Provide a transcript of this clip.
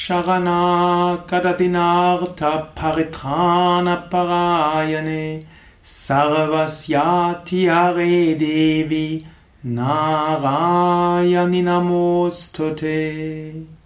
शगना सर्वस्याति हरे पगायने नारायणि नमोऽस्तु ते देवि